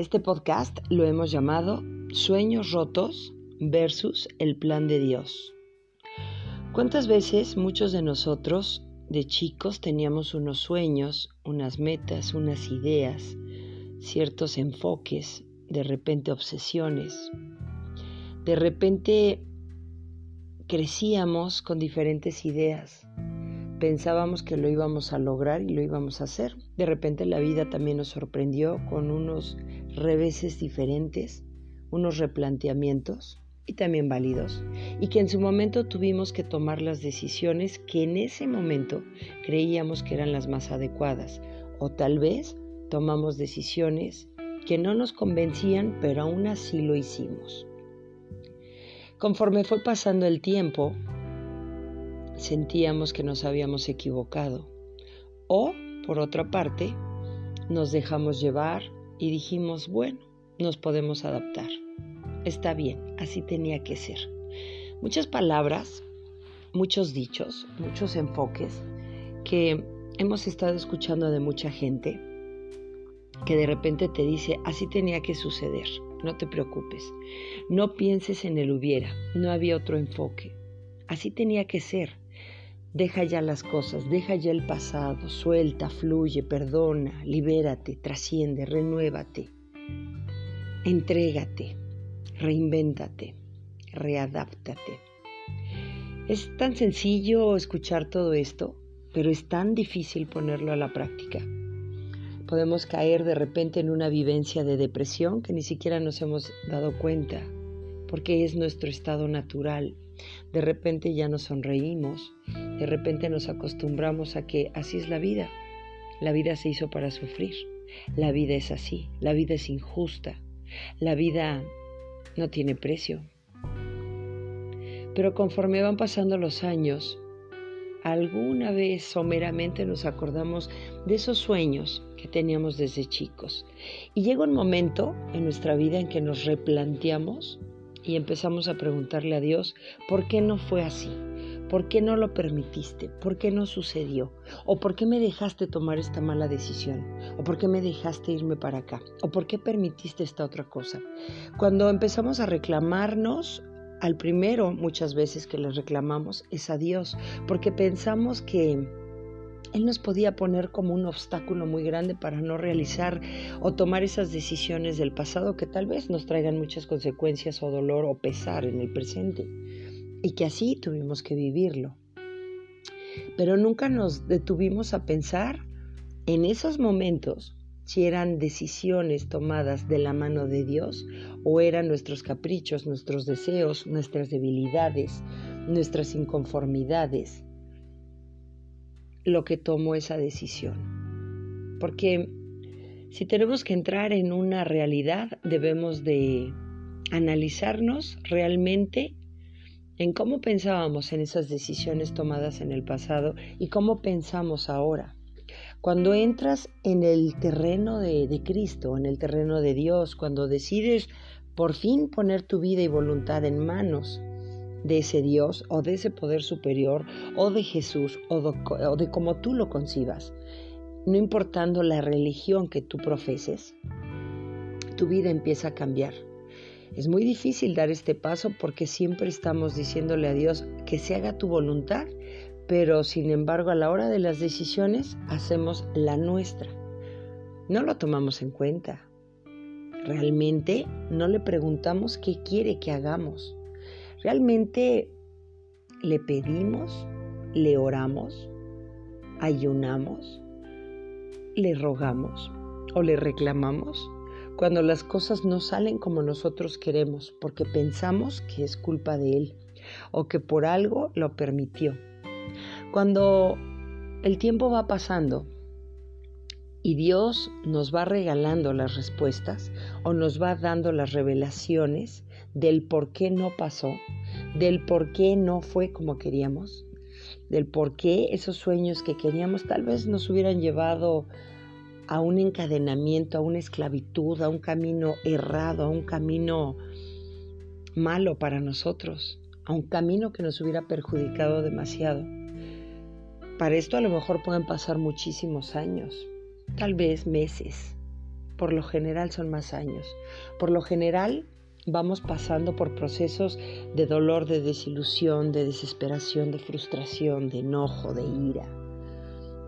Este podcast lo hemos llamado Sueños rotos versus el plan de Dios. ¿Cuántas veces muchos de nosotros de chicos teníamos unos sueños, unas metas, unas ideas, ciertos enfoques, de repente obsesiones? De repente crecíamos con diferentes ideas. Pensábamos que lo íbamos a lograr y lo íbamos a hacer. De repente la vida también nos sorprendió con unos reveses diferentes, unos replanteamientos y también válidos, y que en su momento tuvimos que tomar las decisiones que en ese momento creíamos que eran las más adecuadas, o tal vez tomamos decisiones que no nos convencían, pero aún así lo hicimos. Conforme fue pasando el tiempo, sentíamos que nos habíamos equivocado, o, por otra parte, nos dejamos llevar y dijimos, bueno, nos podemos adaptar. Está bien, así tenía que ser. Muchas palabras, muchos dichos, muchos enfoques que hemos estado escuchando de mucha gente que de repente te dice, así tenía que suceder, no te preocupes, no pienses en el hubiera, no había otro enfoque, así tenía que ser. Deja ya las cosas, deja ya el pasado, suelta, fluye, perdona, libérate, trasciende, renuévate, entrégate, reinvéntate, readáptate. Es tan sencillo escuchar todo esto, pero es tan difícil ponerlo a la práctica. Podemos caer de repente en una vivencia de depresión que ni siquiera nos hemos dado cuenta, porque es nuestro estado natural de repente ya nos sonreímos, de repente nos acostumbramos a que así es la vida. La vida se hizo para sufrir, la vida es así, la vida es injusta, la vida no tiene precio. Pero conforme van pasando los años, alguna vez someramente nos acordamos de esos sueños que teníamos desde chicos. Y llega un momento en nuestra vida en que nos replanteamos y empezamos a preguntarle a Dios, ¿por qué no fue así? ¿Por qué no lo permitiste? ¿Por qué no sucedió? ¿O por qué me dejaste tomar esta mala decisión? ¿O por qué me dejaste irme para acá? ¿O por qué permitiste esta otra cosa? Cuando empezamos a reclamarnos, al primero muchas veces que le reclamamos es a Dios, porque pensamos que él nos podía poner como un obstáculo muy grande para no realizar o tomar esas decisiones del pasado que tal vez nos traigan muchas consecuencias o dolor o pesar en el presente y que así tuvimos que vivirlo. Pero nunca nos detuvimos a pensar en esos momentos si eran decisiones tomadas de la mano de Dios o eran nuestros caprichos, nuestros deseos, nuestras debilidades, nuestras inconformidades lo que tomó esa decisión. Porque si tenemos que entrar en una realidad, debemos de analizarnos realmente en cómo pensábamos en esas decisiones tomadas en el pasado y cómo pensamos ahora. Cuando entras en el terreno de, de, Cristo, en el terreno de Dios, cuando decides por fin poner tu vida y voluntad en manos de ese Dios o de ese poder superior o de Jesús o de, o como tú lo concibas, no importando la religión que tú profeses, tu vida empieza a cambiar. Es muy difícil dar este paso porque siempre estamos diciéndole a Dios que se haga tu voluntad, pero sin embargo a la hora de las decisiones hacemos la nuestra. No lo tomamos en cuenta. Realmente no le preguntamos qué quiere que hagamos. Realmente le pedimos, le oramos, ayunamos, le rogamos o le reclamamos cuando las cosas no salen como nosotros queremos porque pensamos que es culpa de Él o que por algo lo permitió. Cuando el tiempo va pasando y Dios nos va regalando las respuestas o nos va dando las revelaciones del por qué no pasó, del por qué no fue como queríamos, del por qué esos sueños que queríamos tal vez nos hubieran llevado a un encadenamiento, a una esclavitud, a un camino errado, a un camino malo para nosotros, a un camino que nos hubiera perjudicado demasiado. Para esto a lo mejor pueden pasar muchísimos años, tal vez meses, por lo general son más años. Por lo general vamos pasando por procesos de dolor, de desilusión, de desesperación, de frustración, de enojo, de ira.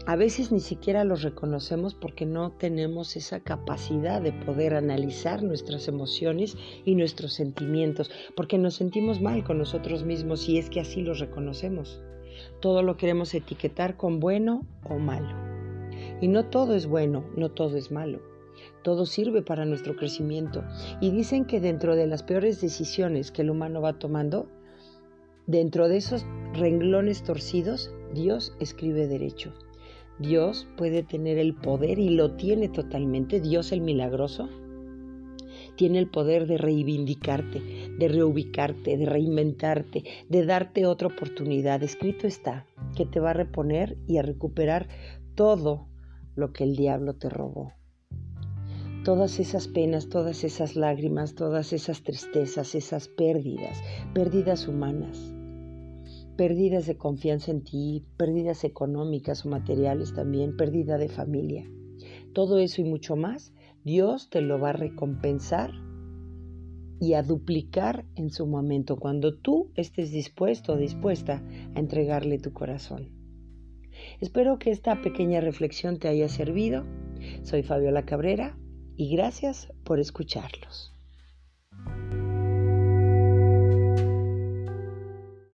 A veces ni siquiera los reconocemos porque no tenemos esa capacidad de poder analizar nuestras emociones y nuestros sentimientos, porque nos sentimos mal con nosotros mismos y es que así los reconocemos. Todo lo queremos etiquetar con bueno o malo. Y no todo es bueno, no todo es malo. Todo sirve para nuestro crecimiento. Y dicen que dentro de las peores decisiones que el humano va tomando, dentro de esos renglones torcidos, Dios escribe derecho. Dios puede tener el poder y lo tiene totalmente, Dios el milagroso, tiene el poder de reivindicarte, de reubicarte, de reinventarte, de darte otra oportunidad. Escrito está que te va a reponer y a recuperar todo lo que el diablo te robó. Todas esas penas, todas esas lágrimas, todas esas tristezas, esas pérdidas, pérdidas humanas, pérdidas de confianza en ti, pérdidas económicas o materiales también, pérdida de familia. Todo eso y mucho más, Dios te lo va a recompensar y a duplicar en su momento cuando tú estés dispuesto o dispuesta a entregarle tu corazón. Espero que esta pequeña reflexión te haya servido. Soy Fabiola Cabrera y gracias por escucharlos.